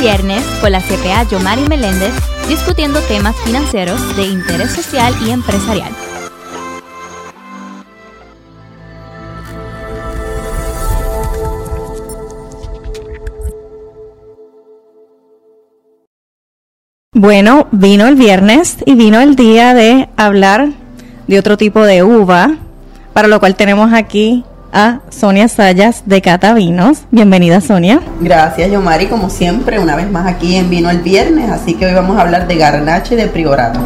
Viernes con la CPA Yomari Meléndez discutiendo temas financieros de interés social y empresarial. Bueno, vino el viernes y vino el día de hablar de otro tipo de uva, para lo cual tenemos aquí a Sonia Sayas de Cata Vinos. Bienvenida, Sonia. Gracias, Yomari, como siempre, una vez más aquí en Vino el Viernes, así que hoy vamos a hablar de garnache y de priorato.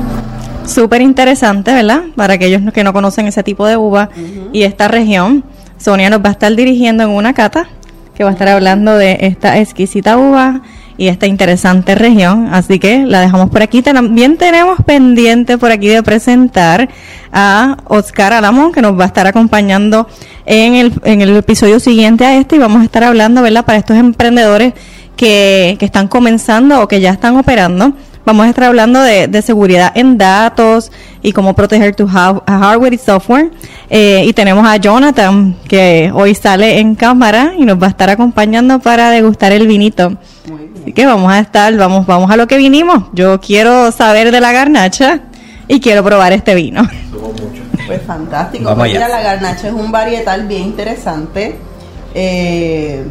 Súper interesante, ¿verdad? Para aquellos que no conocen ese tipo de uva y esta región, Sonia nos va a estar dirigiendo en una cata que va a estar hablando de esta exquisita uva y esta interesante región. Así que la dejamos por aquí. También tenemos pendiente por aquí de presentar a Oscar Alamón, que nos va a estar acompañando en el, en el episodio siguiente a este y vamos a estar hablando, ¿verdad?, para estos emprendedores que, que están comenzando o que ya están operando. Vamos a estar hablando de, de seguridad en datos y cómo proteger tu hardware y software. Eh, y tenemos a Jonathan, que hoy sale en cámara y nos va a estar acompañando para degustar el vinito. Así que vamos a estar, vamos, vamos a lo que vinimos. Yo quiero saber de la garnacha y quiero probar este vino. Pues fantástico. Pues mira, la garnacha es un varietal bien interesante. Eh,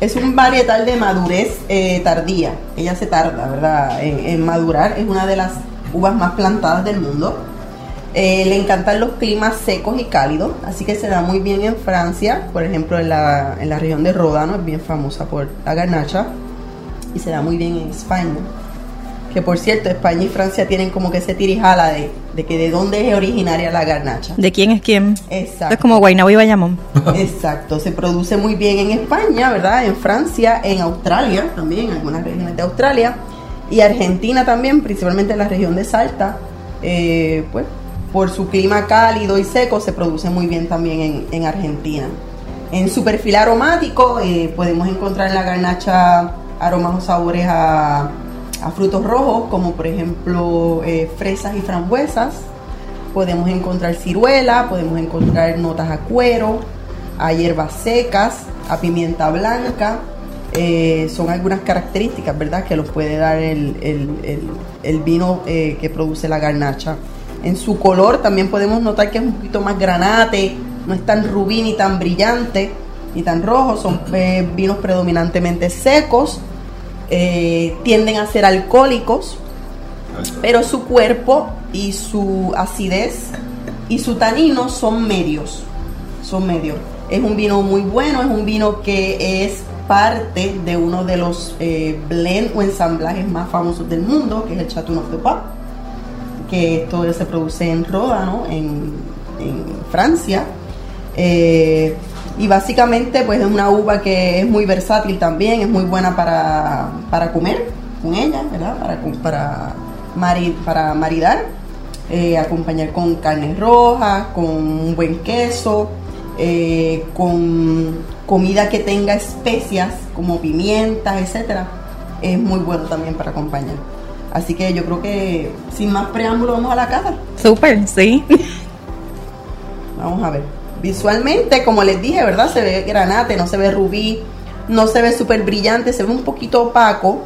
es un varietal de madurez eh, tardía. Ella se tarda, ¿verdad? En, madurar. Es una de las uvas más plantadas del mundo. Eh, le encantan los climas secos y cálidos, así que se da muy bien en Francia, por ejemplo en la, en la región de Ródano, es bien famosa por la garnacha y se da muy bien en España. Que por cierto, España y Francia tienen como que ese tirijala de, de que de dónde es originaria la garnacha. ¿De quién es quién? Exacto. Es como Guaynabo y Bayamón. Exacto, se produce muy bien en España, ¿verdad? En Francia, en Australia también, en algunas regiones de Australia. Y Argentina también, principalmente en la región de Salta, eh, pues por su clima cálido y seco se produce muy bien también en, en Argentina. En su perfil aromático eh, podemos encontrar la garnacha aromas o sabores a, frutos rojos, como por ejemplo eh, fresas y frambuesas. Podemos encontrar ciruela, podemos encontrar notas a cuero, a hierbas secas, a pimienta blanca. Eh, son algunas características, ¿verdad?, que los puede dar el, vino eh, que produce la garnacha. En su color también podemos notar que es un poquito más granate, no es tan rubí ni tan brillante ni tan rojo, son vinos predominantemente secos eh, tienden a ser alcohólicos, pero su cuerpo y su acidez y su tanino son medios. Son medios. Es un vino muy bueno, es un vino que es parte de uno de los eh, blend o ensamblajes más famosos del mundo, que es el Chateau of the Pape, que esto se produce en Ródano, en, en Francia. Eh, y básicamente pues es una uva que es muy versátil también, es muy buena para, para comer con ella, ¿verdad? Para, para, para maridar, eh, acompañar con carne roja, con un buen queso, eh, con comida que tenga especias como pimientas, etcétera. Es muy bueno también para acompañar. Así que yo creo que sin más preámbulo vamos a la casa. Súper, sí. Vamos a ver. Visualmente, como les dije, ¿verdad? Se ve granate, no se ve rubí, no se ve súper brillante, se ve un poquito opaco.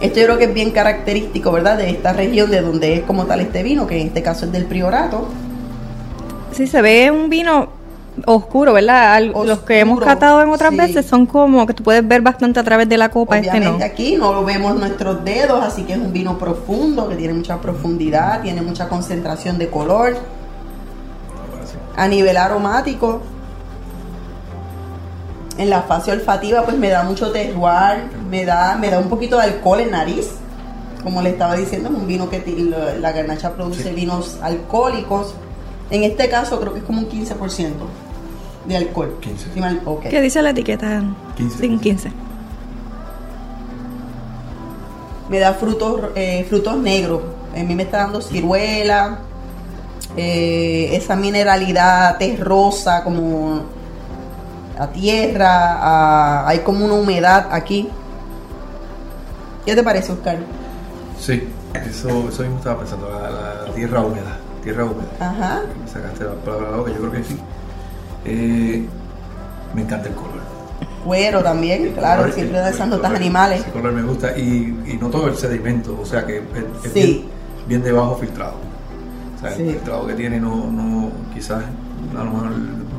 Esto yo creo que es bien característico, ¿verdad? De esta región de donde es como tal este vino, que en este caso es del Priorato. Sí, se ve un vino oscuro, ¿verdad? Los que hemos catado en otras veces son como que tú puedes ver bastante a través de la copa. este no. aquí no lo vemos nuestros dedos, así que es un vino profundo, que tiene mucha profundidad, tiene mucha concentración de color a nivel aromático, en la fase olfativa, pues me da mucho terroir, me da, me da un poquito de alcohol en nariz. Como le estaba diciendo, es un vino que la garnacha produce vinos alcohólicos. En este caso creo que es como un 15% de alcohol. 15. ¿Qué dice la etiqueta? 15. 15. Me da frutos, eh, frutos negros. A mí me está dando ciruela, eh, esa mineralidad terrosa, como la tierra, hay como una humedad aquí. ¿Qué te parece, Oscar? Sí, eso, eso mismo estaba pensando, la, tierra húmeda, tierra húmeda. Ajá. Me sacaste la palabra que yo creo que sí. Eh, me encanta el color. Cuero también, claro, color- siempre da el- esas el notas animales. Ese color me gusta y, y noto el sedimento, o sea que es, es Sí. bien, bien de bajo filtrado. O sea, Sí. el filtrado que tiene no, no quizás a lo mejor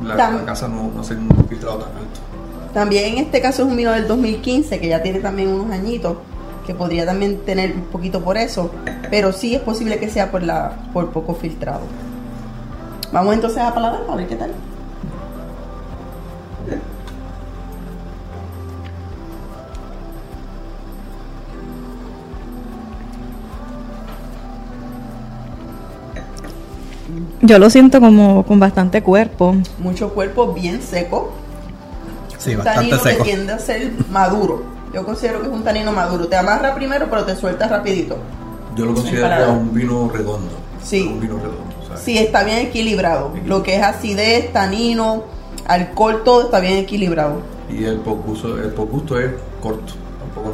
la, casa no, no hace un filtrado tan alto. También en este caso es un vino del 2015 que ya tiene también unos añitos, que podría también tener un poquito por eso, pero sí es posible que sea por la por poco filtrado. Vamos entonces a paladar a ver qué tal. Yo lo siento como con bastante cuerpo. Mucho cuerpo bien seco, Sí, un bastante tanino que seco. tiende a ser maduro. Yo considero que es un tanino maduro. Te amarra primero, pero te suelta rapidito. Yo lo considero un vino redondo. Sí. Un vino redondo. Sí, está bien equilibrado. Lo que es acidez, tanino, alcohol, todo está bien equilibrado. Y el posgusto, el posgusto es corto.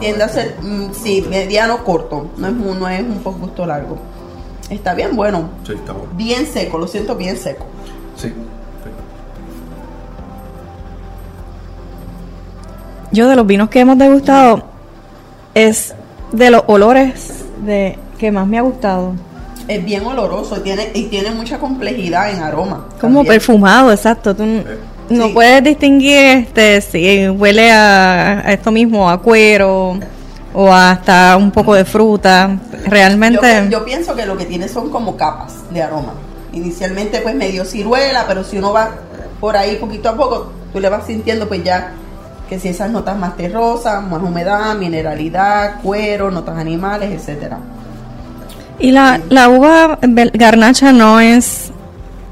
Tiende a ser, mm, sí, mediano corto. No es, un- no es un poco gusto largo. Está bien bueno. Sí, está bueno. Bien seco, lo siento bien seco. Sí. sí. Yo de los vinos que hemos degustado es de los olores de que más me ha gustado. Es bien oloroso y tiene, y tiene mucha complejidad en aroma. Como también. perfumado, exacto. Tú no Sí. puedes distinguir este si huele a, a esto mismo, a cuero o hasta un poco de fruta. Realmente, Yo, yo pienso que lo que tiene son como capas de aroma. Inicialmente pues medio ciruela, pero si uno va por ahí poquito a poco, tú le vas sintiendo pues ya que si esas notas más terrosas, más humedad, mineralidad, cuero, notas animales, etcétera. y la, la uva garnacha no es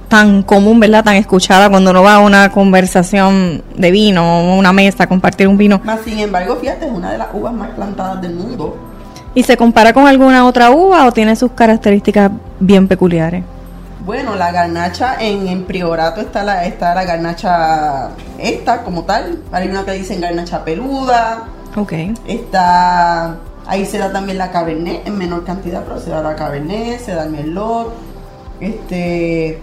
tan común, ¿verdad? Tan escuchada cuando uno va a una conversación de vino o una mesa a compartir un vino. Más sin embargo, fíjate, es una de las uvas más plantadas del mundo. ¿Y se compara con alguna otra uva o tiene sus características bien peculiares? Bueno, la garnacha en, en Priorato está la, está la garnacha esta como tal. Hay una que dicen garnacha peluda. Ok. Está ahí se da también la cabernet en menor cantidad, pero se da la cabernet, se da el merlot. Este,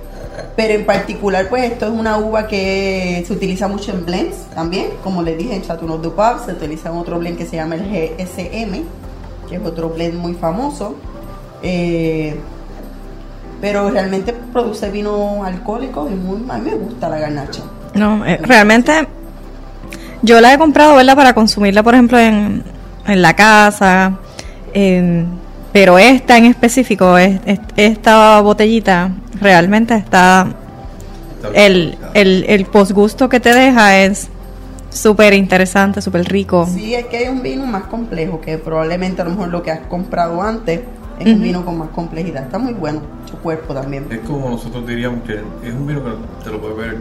pero en particular, pues esto es una uva que se utiliza mucho en blends también, como les dije en Chateauneuf du Pape, se utiliza en otro blend que se llama el GSM, que es otro blend muy famoso. Eh, pero realmente produce vino alcohólico y muy, a mí me gusta la garnacha. No, eh, realmente yo la he comprado, ¿verdad? Para consumirla, por ejemplo, en, en la casa. pero esta en específico, es- es- esta botellita, realmente está... El, el, el posgusto que te deja es súper interesante, súper rico. Sí, es que hay un vino más complejo, que probablemente a lo mejor lo que has comprado antes es un vino con más complejidad. Está muy bueno, su cuerpo también. Es como nosotros diríamos que es un vino que te lo puedes ver,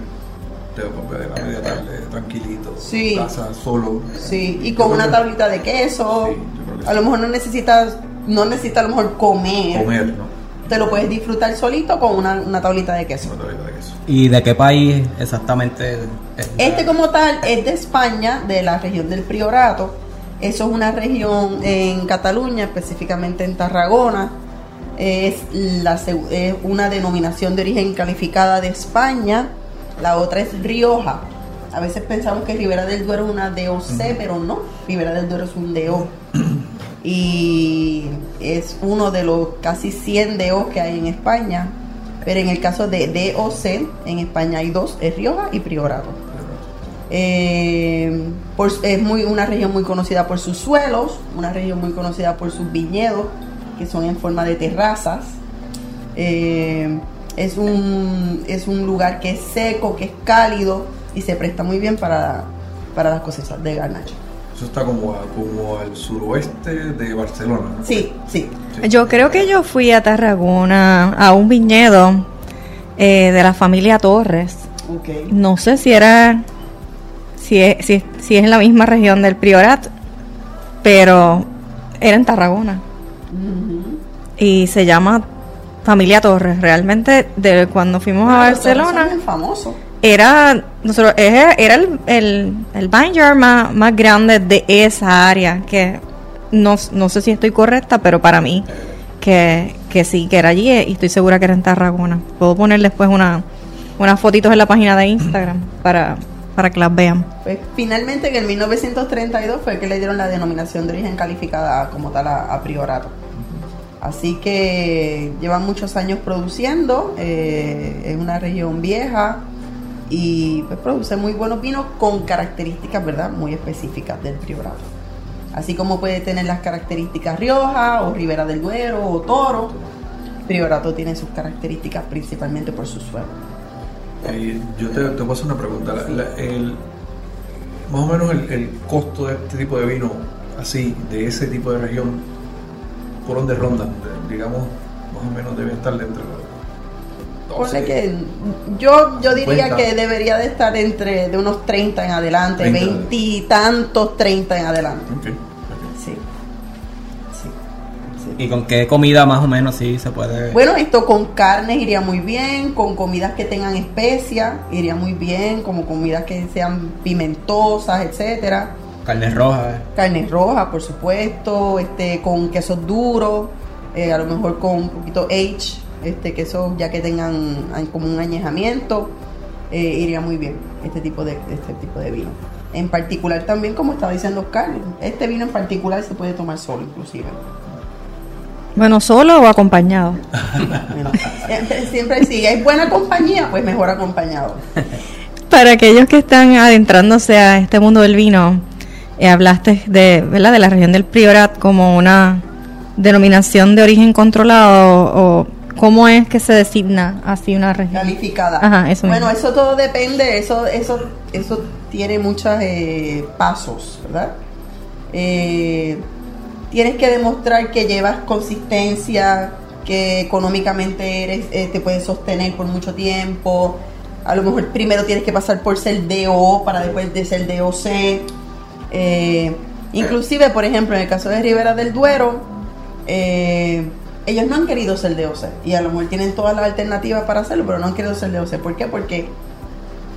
te lo puedes ver a media tarde, tranquilito, Sí. en casa, solo. Sí, y con una que- tablita de queso. Sí, yo creo que a sí. lo mejor no necesitas, no necesitas a lo mejor comer. Comer, ¿no? Te lo puedes disfrutar solito con una, una tablita de queso. Una tableta de queso. ¿Y de qué país exactamente? es la- Este como tal es de España, de la región del Priorato. Eso es una región en Cataluña, específicamente en Tarragona. Es, la, es una denominación de origen calificada de España. La otra es Rioja. A veces pensamos que Ribera del Duero es una DOC, pero no. Ribera del Duero es un DO. Y es uno de los casi 100 DO que hay en España. Pero en el caso de DOC, en España hay dos, es Rioja y Priorato. Eh, es muy, una región muy conocida por sus suelos, una región muy conocida por sus viñedos, que son en forma de terrazas. Eh, es, un, es un lugar que es seco, que es cálido y se presta muy bien para, para las cosechas de garnacha. Eso está como, a- como al suroeste de Barcelona. ¿no? Sí, sí. Sí. Yo creo que yo fui a Tarragona a un viñedo eh, de la familia Torres. Ok. No sé si era, si es, si, es- si es en la misma región del Priorat, pero era en Tarragona. Y se llama Familia Torres. Realmente, de cuando fuimos a Barcelona, son bien famosos. Era, nosotros, era, era el, el, el vineyard más, más grande de esa área, que no, no sé si estoy correcta, pero para mí que, que sí, que era allí eh, y estoy segura que era en Tarragona. Puedo poner después una, unas fotitos en la página de Instagram para, para que las vean. Pues finalmente en el 1932 fue que le dieron la denominación de origen calificada como tal a, a Priorato. Así que llevan muchos años produciendo, eh, es una región vieja y pues produce muy buenos vinos con características, ¿verdad? Muy específicas del Priorato. Así como puede tener las características Rioja o Ribera del Duero o Toro, Priorato tiene sus características principalmente por su suelo. Eh, yo te, te hacer una pregunta. Más o menos el, costo de este tipo de vino, así, de ese tipo de región, ¿por dónde rondan? Digamos, más o menos debe estar dentro de Ponle que yo, yo diría 50. que debería de estar entre de unos 30 en adelante, 30. 20 y tantos 30 en adelante. Sí. Sí. sí. ¿Y con qué comida más o menos sí se puede? Bueno, esto con carnes iría muy bien, con comidas que tengan especias iría muy bien, como comidas que sean pimentosas, etcétera. Carnes rojas. Carne roja, por supuesto, este, con quesos duros, eh, a lo mejor con un poquito age, este, quesos ya que tengan como un añejamiento, eh, iría muy bien este tipo de este tipo de vino. En particular también, como estaba diciendo Oscar, este vino en particular se puede tomar solo, inclusive. Bueno, solo o acompañado. Bueno, siempre, siempre si es buena compañía, pues mejor acompañado. Para aquellos que están adentrándose a este mundo del vino, eh, hablaste de, ¿verdad? de la región del Priorat como una denominación de origen controlado o, o cómo es que se designa así una región. calificada. Ajá, eso bueno, mismo. eso todo depende, eso, eso, eso tiene muchos eh, pasos, ¿verdad? Eh, tienes que demostrar que llevas consistencia, que económicamente eres, eh, te puedes sostener por mucho tiempo. A lo mejor primero tienes que pasar por ser DO para después de ser DOC. Eh, inclusive, por ejemplo, en el caso de Rivera del Duero, eh, ellos no han querido ser DOC y a lo mejor tienen todas las alternativas para hacerlo, pero no han querido ser DOC. ¿Por qué? Porque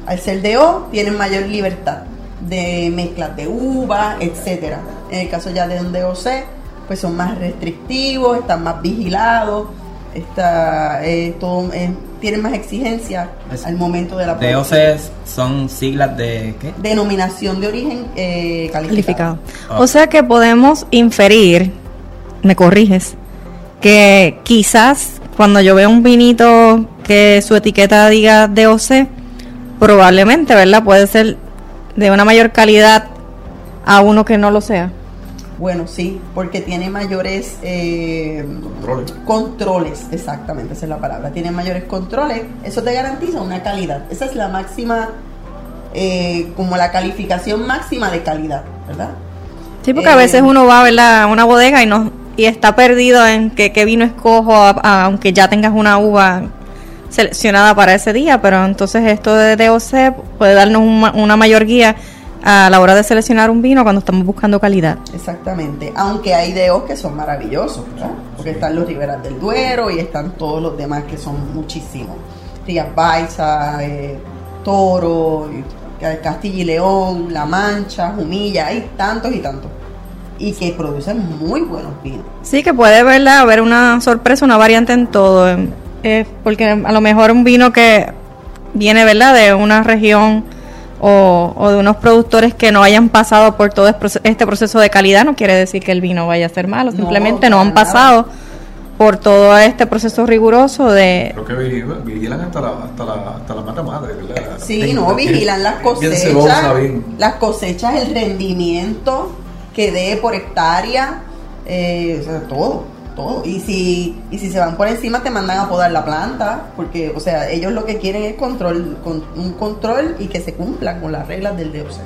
al ser DO tienen mayor libertad de mezclas de uva, etcétera. En el caso ya de un DOC, pues son más restrictivos, están más vigilados, está, eh, todo, eh, tienen más exigencias Es- al momento de la DOC producción. son siglas de ¿qué? Denominación de origen eh, calificado. calificado. O sea que podemos inferir, me corriges, que quizás cuando yo veo un vinito que su etiqueta diga DOC, probablemente, ¿verdad? Puede ser de una mayor calidad a uno que no lo sea. Bueno, sí, porque tiene mayores eh, Controles. controles, exactamente, esa es la palabra. Tiene mayores controles, eso te garantiza una calidad. Esa es la máxima, eh, como la calificación máxima de calidad, ¿verdad? Sí, porque a Eh, veces uno va ¿verdad? a una bodega y no y está perdido en que qué vino escojo, a- a- aunque ya tengas una uva seleccionada para ese día, pero entonces esto de DOC puede darnos un ma- una mayor guía a la hora de seleccionar un vino cuando estamos buscando calidad. Exactamente, aunque hay deos que son maravillosos, ¿verdad? Porque están los Riberas del Duero y están todos los demás que son muchísimos. Rías Baiza, eh, Toro, y- Castilla y León, La Mancha, Jumilla, hay tantos y tantos. Y que producen muy buenos vinos. Sí, que puede ¿verdad? haber una sorpresa, una variante en todo, eh, porque a lo mejor un vino que viene ¿verdad? de una región o, o de unos productores que no hayan pasado por todo es- proce- este proceso de calidad, no quiere decir que el vino vaya a ser malo, simplemente no han nada. pasado por todo este proceso riguroso de... Creo que vigilan, hasta la, hasta la, hasta la mata madre, ¿verdad? Sí, no, bien- vigilan las bien cosechas, cebosa, bien- las cosechas, el rendimiento que dé por hectárea, eh, o sea, todo, todo. Y si, y si se van por encima te mandan a podar la planta, porque, o sea, ellos lo que quieren es control, con, un control y que se cumplan con las reglas del DOC. Sí.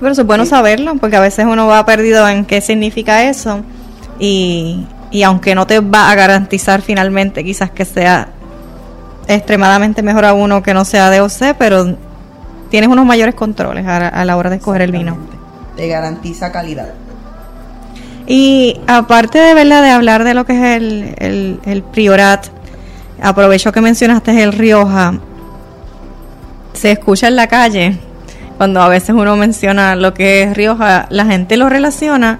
Pero eso es bueno Sí. saberlo, porque a veces uno va perdido en qué significa eso y, y aunque no te va a garantizar finalmente quizás que sea extremadamente mejor a uno que no sea DOC, pero tienes unos mayores controles a, a la hora de escoger el vino. Garantiza calidad. Y aparte de verdad de hablar de lo que es el, el, el priorat, aprovecho que mencionaste el Rioja. Se escucha en la calle cuando a veces uno menciona lo que es Rioja, la gente lo relaciona,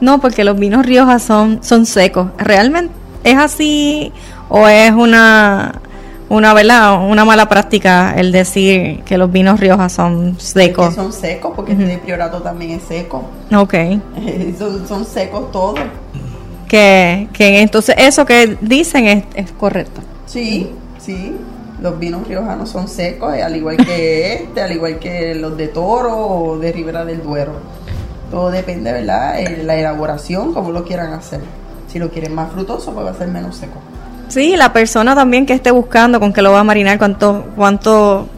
no, porque los vinos Rioja son, son secos. ¿Realmente es así o es una una, ¿verdad? Una mala práctica el decir que los vinos Rioja son Que secos. son secos, porque este de priorato también es seco. Ok. son, son secos todos. Que, que entonces eso que dicen es, es correcto. Sí, sí. Los vinos riojanos son secos, eh, al igual que este, al igual que los de Toro o de Ribera del Duero. Todo depende, ¿verdad? Eh, La elaboración, como lo quieran hacer. Si lo quieren más frutoso, pues va a ser menos seco. Sí, la persona también que esté buscando con qué lo va a marinar, cuánto, cuánto,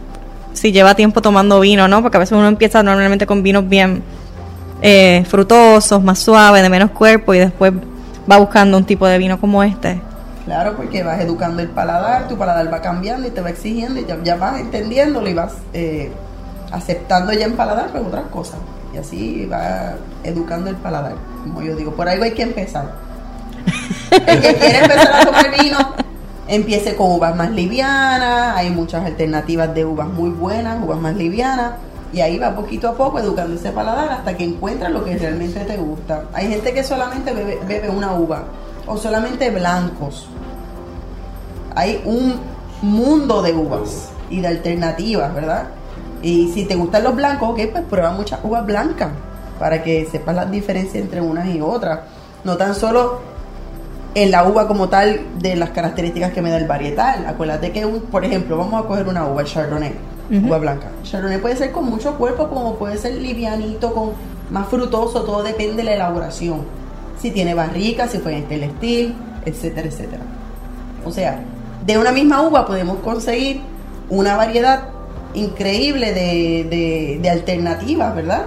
si lleva tiempo tomando vino, ¿no? Porque a veces uno empieza normalmente con vinos bien eh, frutosos, más suaves, de menos cuerpo, y después va buscando un tipo de vino como este. Claro, porque vas educando el paladar, tu paladar va cambiando y te va exigiendo y ya, vas entendiéndolo y vas eh, aceptando ya en paladar pues otras cosas. Y así va educando el paladar, como yo digo. Por ahí hay que empezar. El que quiere empezar a tomar vino, empiece con uvas más livianas. Hay muchas alternativas de uvas muy buenas, uvas más livianas. Y ahí va poquito a poco educando ese paladar hasta que encuentras lo que realmente te gusta. Hay gente que solamente bebe, bebe una uva o solamente blancos. Hay un mundo de uvas y de alternativas, ¿verdad? Y si te gustan los blancos, ok, pues prueba muchas uvas blancas para que sepas las diferencias entre unas y otras. No tan solo en la uva como tal de las características que me da el varietal. Acuérdate que, un, por ejemplo, vamos a coger una uva, el Chardonnay, uva blanca. Chardonnay puede ser con mucho cuerpo, como puede ser livianito, con más frutoso, todo depende de la elaboración. Si tiene barrica, si fue en estil, etcétera, etcétera. O sea, de una misma uva podemos conseguir una variedad increíble de, de- de alternativas, ¿verdad?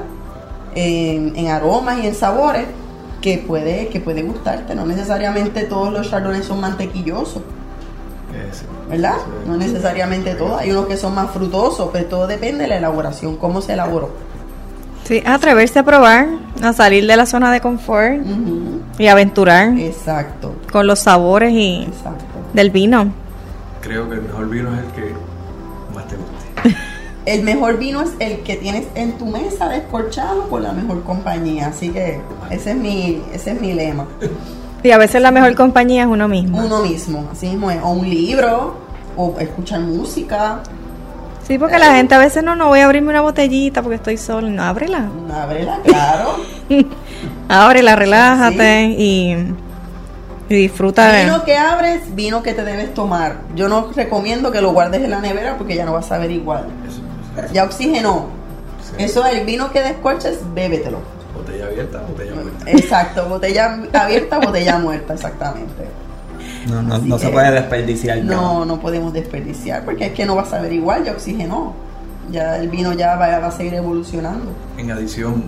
En, en aromas y en sabores que puede, que puede gustarte. No necesariamente todos los chardonnays son mantequillosos. ¿verdad? No necesariamente todos. Hay unos que son más frutosos, pero todo depende de la elaboración, cómo se elaboró. Sí, atreverse a probar, a salir de la zona de confort y aventurar Exacto, con los sabores y exacto. del vino. Creo que el mejor vino es el que más te guste. El mejor vino es el que tienes en tu mesa descorchado por la mejor compañía. Así que ese es mi, ese es mi lema. Y a veces la mejor compañía es uno mismo. Uno mismo, así mismo es. O un libro, o escuchar música. Sí, porque la gente a veces no, no voy a abrirme una botellita porque estoy sola. No, ábrela. Ábrela, claro. Ábrela, relájate y, y disfruta. de- Vino que abres, vino que te debes tomar. Yo no recomiendo que lo guardes en la nevera porque ya no vas a ver igual. Ya oxigenó. Sí. Eso es el vino que descorches, bébetelo. Botella abierta, botella muerta. Exacto, botella abierta, botella muerta, exactamente. No, no, no se puede desperdiciar. No, no podemos desperdiciar porque es que no vas a ver igual, ya oxigenó. Ya el vino ya va, va a seguir evolucionando. En adición,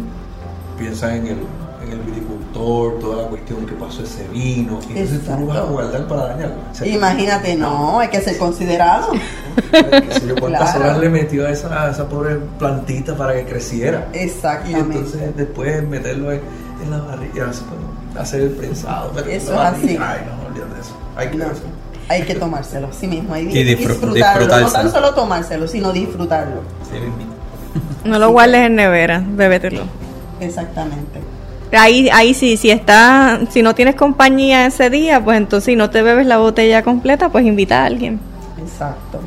piensa en el, en el viticultor, toda la cuestión que pasó ese vino. Entonces tú lo vas a Exacto. guardar para dañarlo. Imagínate, no, hay que ser considerado. Qué sé yo, cuántas Claro. horas le metió a esa, a esa pobre plantita para que creciera. Y Exactamente. entonces después meterlo en, en la barriga, así, hacer el prensado. pero Eso es así. Ay, no, olvídate de eso. Hay que No, eso. hay que tomárselo, sí mismo. Hay Y disfrut- disfrutarlo. No tan solo tomárselo, sino disfrutarlo. Sí, mismito. No lo guardes en nevera, bébetelo. Exactamente. Ahí, ahí sí, si está, si no tienes compañía ese día, pues entonces si no te bebes la botella completa, pues invita a alguien. Exacto.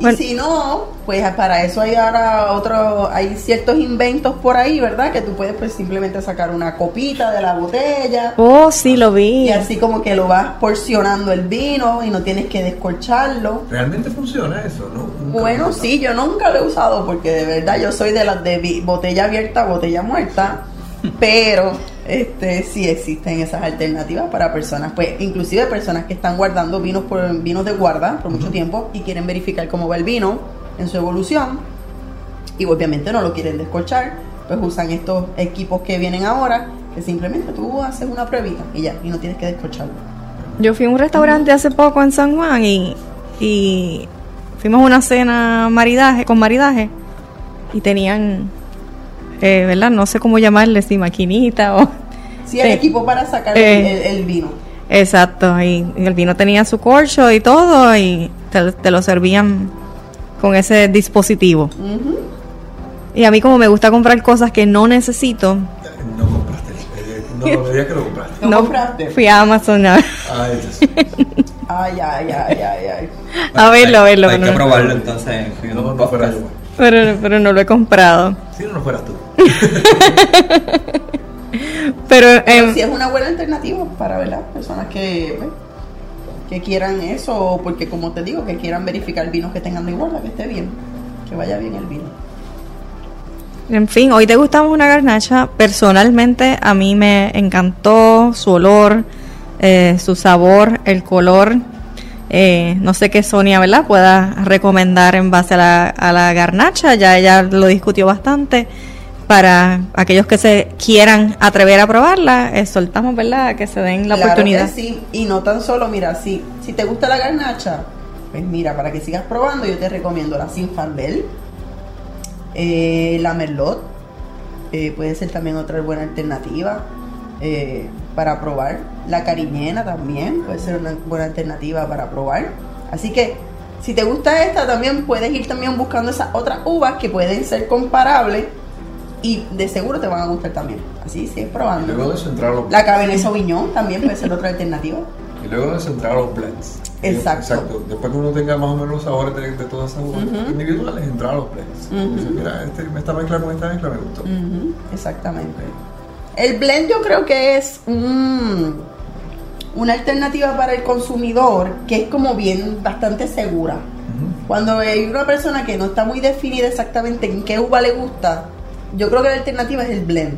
Y si no, pues para eso hay ahora otro, hay ciertos inventos por ahí, ¿verdad? Que tú puedes pues simplemente sacar una copita de la botella Oh, sí, lo vi. y así como que lo vas porcionando el vino y no tienes que descorcharlo. ¿Realmente funciona eso? ¿no? Nunca Bueno, sí, yo nunca lo he usado porque de verdad yo soy de las de botella abierta, botella muerta, pero este sí existen esas alternativas para personas, pues inclusive personas que están guardando vinos por vinos de guarda por mucho tiempo y quieren verificar cómo va el vino en su evolución y obviamente no lo quieren descorchar, pues usan estos equipos que vienen ahora que simplemente tú haces una pruebita y ya, y no tienes que descorcharlo. Yo fui a un restaurante hace poco en San Juan y, y fuimos a una cena maridaje, con maridaje y tenían, eh, ¿verdad? No sé cómo llamarle, si maquinita o... Sí, el equipo para sacar Eh. el, el vino. Exacto, y, y el vino tenía su corcho y todo y te, te lo servían con ese dispositivo. Y a mí como me gusta comprar cosas que no necesito, No compraste. eh, No, no me digas que lo compraste. ¿Lo compraste? fui a Amazon a, Ay. Ay, ay, ay, ay, ay. a verlo, a verlo. Hay pero que no- probarlo entonces. No, no pero, pero no lo he comprado. Si no, no fueras tú. Pero, Pero em, sí es una buena alternativa para ¿verdad? personas que, ¿ves? que quieran eso, porque como te digo, que quieran verificar vinos que tengan de igual, que esté bien, que vaya bien el vino. En fin, hoy degustamos una garnacha. Personalmente a mí me encantó su olor, eh, su sabor, el color. Eh, no sé qué Sonia, ¿verdad? Pueda recomendar en base a la, a la garnacha. Ya ella lo discutió bastante. Para aquellos que se quieran atrever a probarla, eh, soltamos, ¿verdad? Que se den la Claro oportunidad. que sí, y no tan solo, mira, si, si te gusta la garnacha, pues mira, para que sigas probando, yo te recomiendo la Sinfandel, eh, la Merlot, eh, puede ser también otra buena alternativa eh, para probar. La Cariñena también puede ser una buena alternativa para probar. Así que, si te gusta esta, también puedes ir también buscando esas otras uvas que pueden ser comparables y de seguro te van a gustar también. Así, Y probando. luego de eso entrar los La Cabernet Sauvignon también puede ser otra alternativa. Y luego de eso entrar a los blends. Exacto. Después que uno tenga más o menos los sabores de, de todas esas uvas individuales, entrar a los blends. Ujú. Dice, mira, este, esta mezcla con esta mezcla me gustó. Exactamente. El blend yo creo que es un- una alternativa para el consumidor que es como bien bastante segura. Cuando hay una persona que no está muy definida exactamente en qué uva le gusta, yo creo que la alternativa es el blend.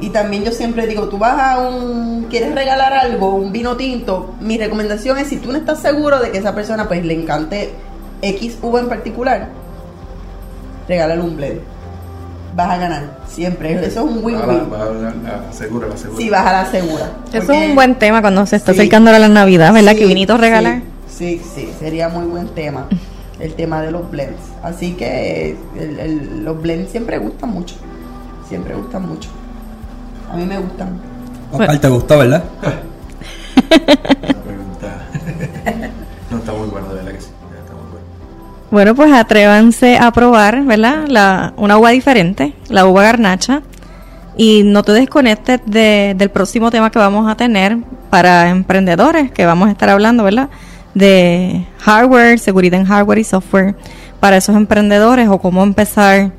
Y también yo siempre digo, tú vas a un, quieres regalar algo, un vino tinto, mi recomendación es si tú no estás seguro de que esa persona pues le encante X uva en particular, regálale un blend. Vas a ganar, siempre. Eso es un Va a la- win-win. va a la- la segura, la segura. Si vas a la segura. Eso Porque- es un buen tema cuando se está Sí. acercando a la Navidad, ¿verdad? Sí, que vinitos regalar. Sí, sí, sí, sería muy buen tema. El tema de los blends. Así que el- el- los blends siempre gustan mucho. Siempre gustan mucho. A mí me gustan. Oscar, ¿te gustó, verdad? Pregunta. no, está muy bueno, de verdad que sí. Está muy bueno. Bueno, pues atrévanse a probar, ¿verdad? La, una uva diferente, la uva garnacha. Y no te desconectes de- del próximo tema que vamos a tener para emprendedores, que vamos a estar hablando, ¿verdad? De hardware, seguridad en hardware y software para esos emprendedores o cómo empezar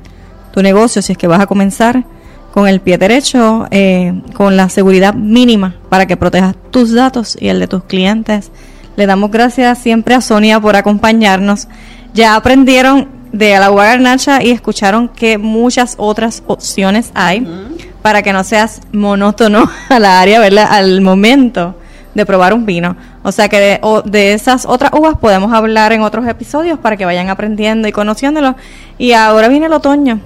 tu negocio si es que vas a comenzar con el pie derecho, eh, con la seguridad mínima para que protejas tus datos y el de tus clientes. Le damos gracias siempre a Sonia por acompañarnos. Ya aprendieron de la garnacha y escucharon que muchas otras opciones hay para que no seas monótono a la área, ¿verdad? Al momento de probar un vino. O sea que de, o- de esas otras uvas podemos hablar en otros episodios para que vayan aprendiendo y conociéndolo. Y ahora viene el otoño.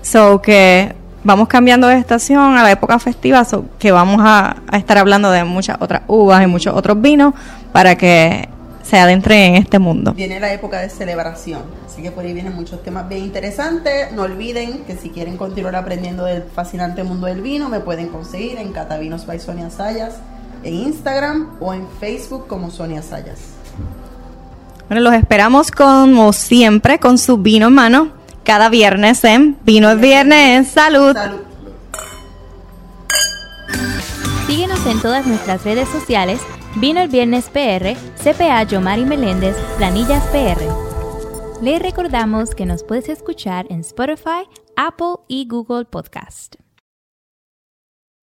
So que vamos cambiando de estación a la época festiva, so que vamos a, a estar hablando de muchas otras uvas y muchos otros vinos para que se adentren en este mundo. Viene la época de celebración. Así que por ahí vienen muchos temas bien interesantes. No olviden que si quieren continuar aprendiendo del fascinante mundo del vino, me pueden conseguir en Catavinos by Sonia Sayas en Instagram o en Facebook como Sonia Sayas. Bueno, los esperamos como siempre con su vino en mano cada viernes en Vino es Viernes. Salud. Salud. Síguenos en todas nuestras redes sociales, Vino el Viernes PR, CPA Yomari Meléndez, Planillas PR. Le recordamos que nos puedes escuchar en Spotify, Apple y Google Podcast.